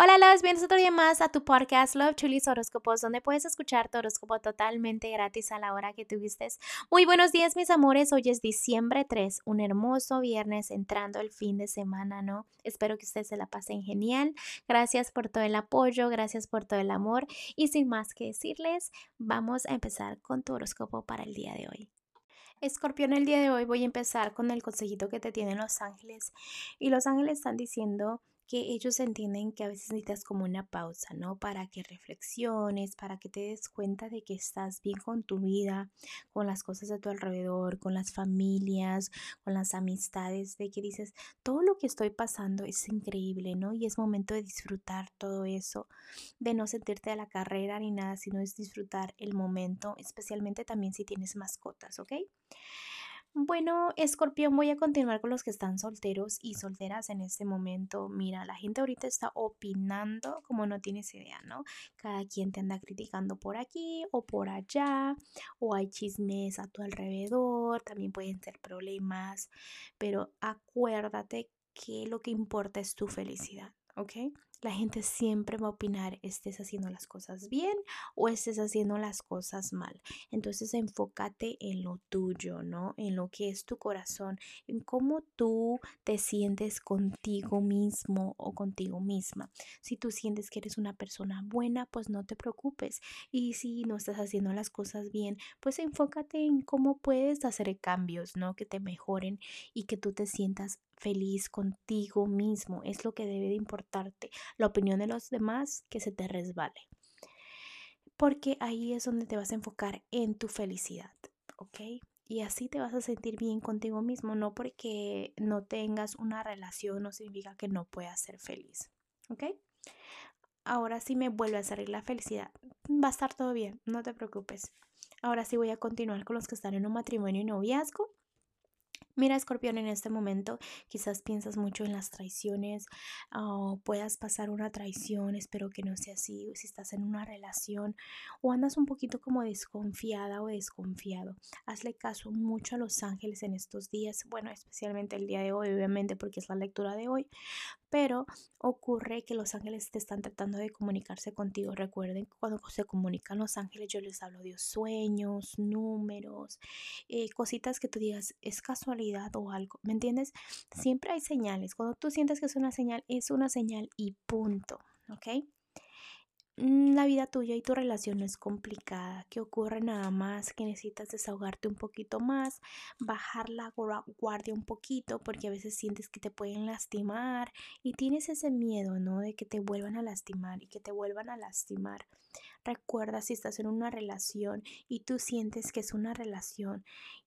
Hola, los bienvenidos otro día más a tu podcast Love Chulis Horóscopos, donde puedes escuchar tu horóscopo totalmente gratis a la hora que tú gustes. Muy buenos días, mis amores. Hoy es diciembre 3, un hermoso viernes entrando el fin de semana, ¿no? Espero que ustedes se la pasen genial. Gracias por todo el apoyo, gracias por todo el amor. Y sin más que decirles, vamos a empezar con tu horóscopo para el día de hoy. Escorpión, el día de hoy voy a empezar con el consejito que te tienen los ángeles. Y los ángeles están diciendo que ellos entienden que a veces necesitas como una pausa, ¿no? Para que reflexiones, para que te des cuenta de que estás bien con tu vida, con las cosas de tu alrededor, con las familias, con las amistades, de que dices, todo lo que estoy pasando es increíble, ¿no? Y es momento de disfrutar todo eso, de no sentirte a la carrera ni nada, sino es disfrutar el momento, especialmente también si tienes mascotas, ¿ok? Bueno, escorpión, voy a continuar con los que están solteros y solteras en este momento. Mira, la gente ahorita está opinando como no tienes idea, ¿no? Cada quien te anda criticando por aquí o por allá, o hay chismes a tu alrededor, también pueden ser problemas, pero acuérdate que lo que importa es tu felicidad, ¿ok? La gente siempre va a opinar estés haciendo las cosas bien o estés haciendo las cosas mal. Entonces enfócate en lo tuyo, ¿no? En lo que es tu corazón, en cómo tú te sientes contigo mismo o contigo misma. Si tú sientes que eres una persona buena, pues no te preocupes. Y si no estás haciendo las cosas bien, pues enfócate en cómo puedes hacer cambios, ¿no? Que te mejoren y que tú te sientas feliz contigo mismo. Es lo que debe de importarte. La opinión de los demás que se te resbale. Porque ahí es donde te vas a enfocar en tu felicidad, ¿ok? Y así te vas a sentir bien contigo mismo, no porque no tengas una relación no significa que no puedas ser feliz, ¿ok? Ahora sí me vuelve a salir la felicidad. Va a estar todo bien, no te preocupes. Ahora sí voy a continuar con los que están en un matrimonio y noviazgo. Mira, escorpión, en este momento quizás piensas mucho en las traiciones o puedas pasar una traición, espero que no sea así, si estás en una relación o andas un poquito como desconfiada o desconfiado. Hazle caso mucho a los ángeles en estos días, bueno, especialmente el día de hoy, obviamente, porque es la lectura de hoy, pero ocurre que los ángeles te están tratando de comunicarse contigo. Recuerden que cuando se comunican los ángeles, yo les hablo de sueños, números, eh, cositas que tú digas, es casualidad o algo, ¿me entiendes? Siempre hay señales. Cuando tú sientes que es una señal, es una señal y punto, ¿ok? Mm, la vida tuya y tu relación no es complicada, que ocurre nada más que necesitas desahogarte un poquito más, bajar la guardia un poquito porque a veces sientes que te pueden lastimar y tienes ese miedo, ¿no? De que te vuelvan a lastimar y que te vuelvan a lastimar. Recuerda si estás en una relación y tú sientes que es una relación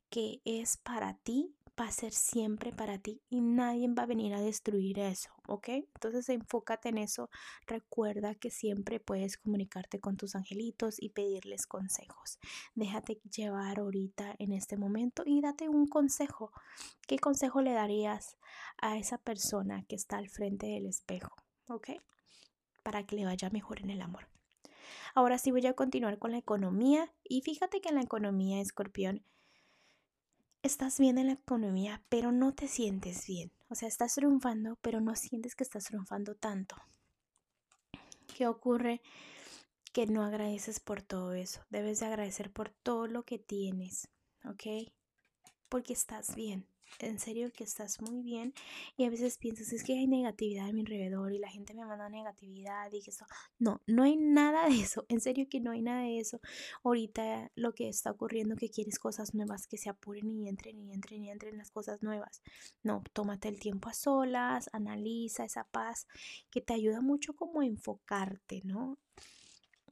que es para ti, va a ser siempre para ti y nadie va a venir a destruir eso, ¿ok? Entonces enfócate en eso. Recuerda que siempre puedes comunicarte con tus angelitos y pedirles consejos. Déjate llevar ahorita en este momento y date un consejo. ¿Qué consejo le darías a esa persona que está al frente del espejo, ¿ok? Para que le vaya mejor en el amor. Ahora sí voy a continuar con la economía y fíjate que en la economía, escorpión, estás bien en la economía, pero no te sientes bien. O sea, estás triunfando, pero no sientes que estás triunfando tanto. ¿Qué ocurre? Que no agradeces por todo eso. Debes de agradecer por todo lo que tienes, ¿ok? Porque estás bien en serio que estás muy bien y a veces piensas, es que hay negatividad a mi alrededor y la gente me manda negatividad y eso, no, no hay nada de eso, en serio que no hay nada de eso. Ahorita lo que está ocurriendo que quieres cosas nuevas que se apuren y entren y entren y entren las cosas nuevas. No, tómate el tiempo a solas, analiza esa paz que te ayuda mucho como a enfocarte, ¿no?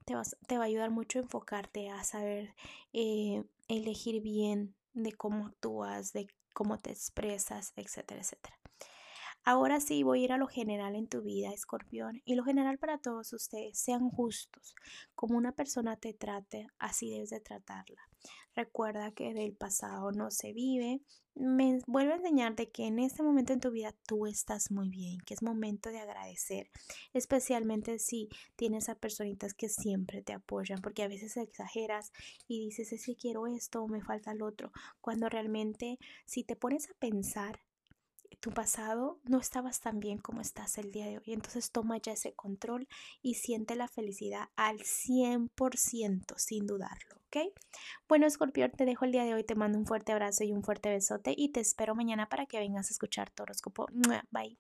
Te, vas, te va a ayudar mucho a enfocarte, a saber eh, elegir bien de cómo actúas, de cómo te expresas, etcétera, etcétera. Ahora sí voy a ir a lo general en tu vida, escorpión, y lo general para todos ustedes, sean justos. Como una persona te trate, así debes de tratarla. Recuerda que del pasado no se vive. Me vuelvo a enseñarte que en este momento en tu vida tú estás muy bien, que es momento de agradecer, especialmente si tienes a personitas que siempre te apoyan, porque a veces exageras y dices, es que quiero esto o me falta el otro, cuando realmente si te pones a pensar, tu pasado no estabas tan bien como estás el día de hoy. Entonces toma ya ese control y siente la felicidad al 100% sin dudarlo, ¿ok? Bueno, Escorpión, te dejo el día de hoy, te mando un fuerte abrazo y un fuerte besote y te espero mañana para que vengas a escuchar tu horóscopo. Bye.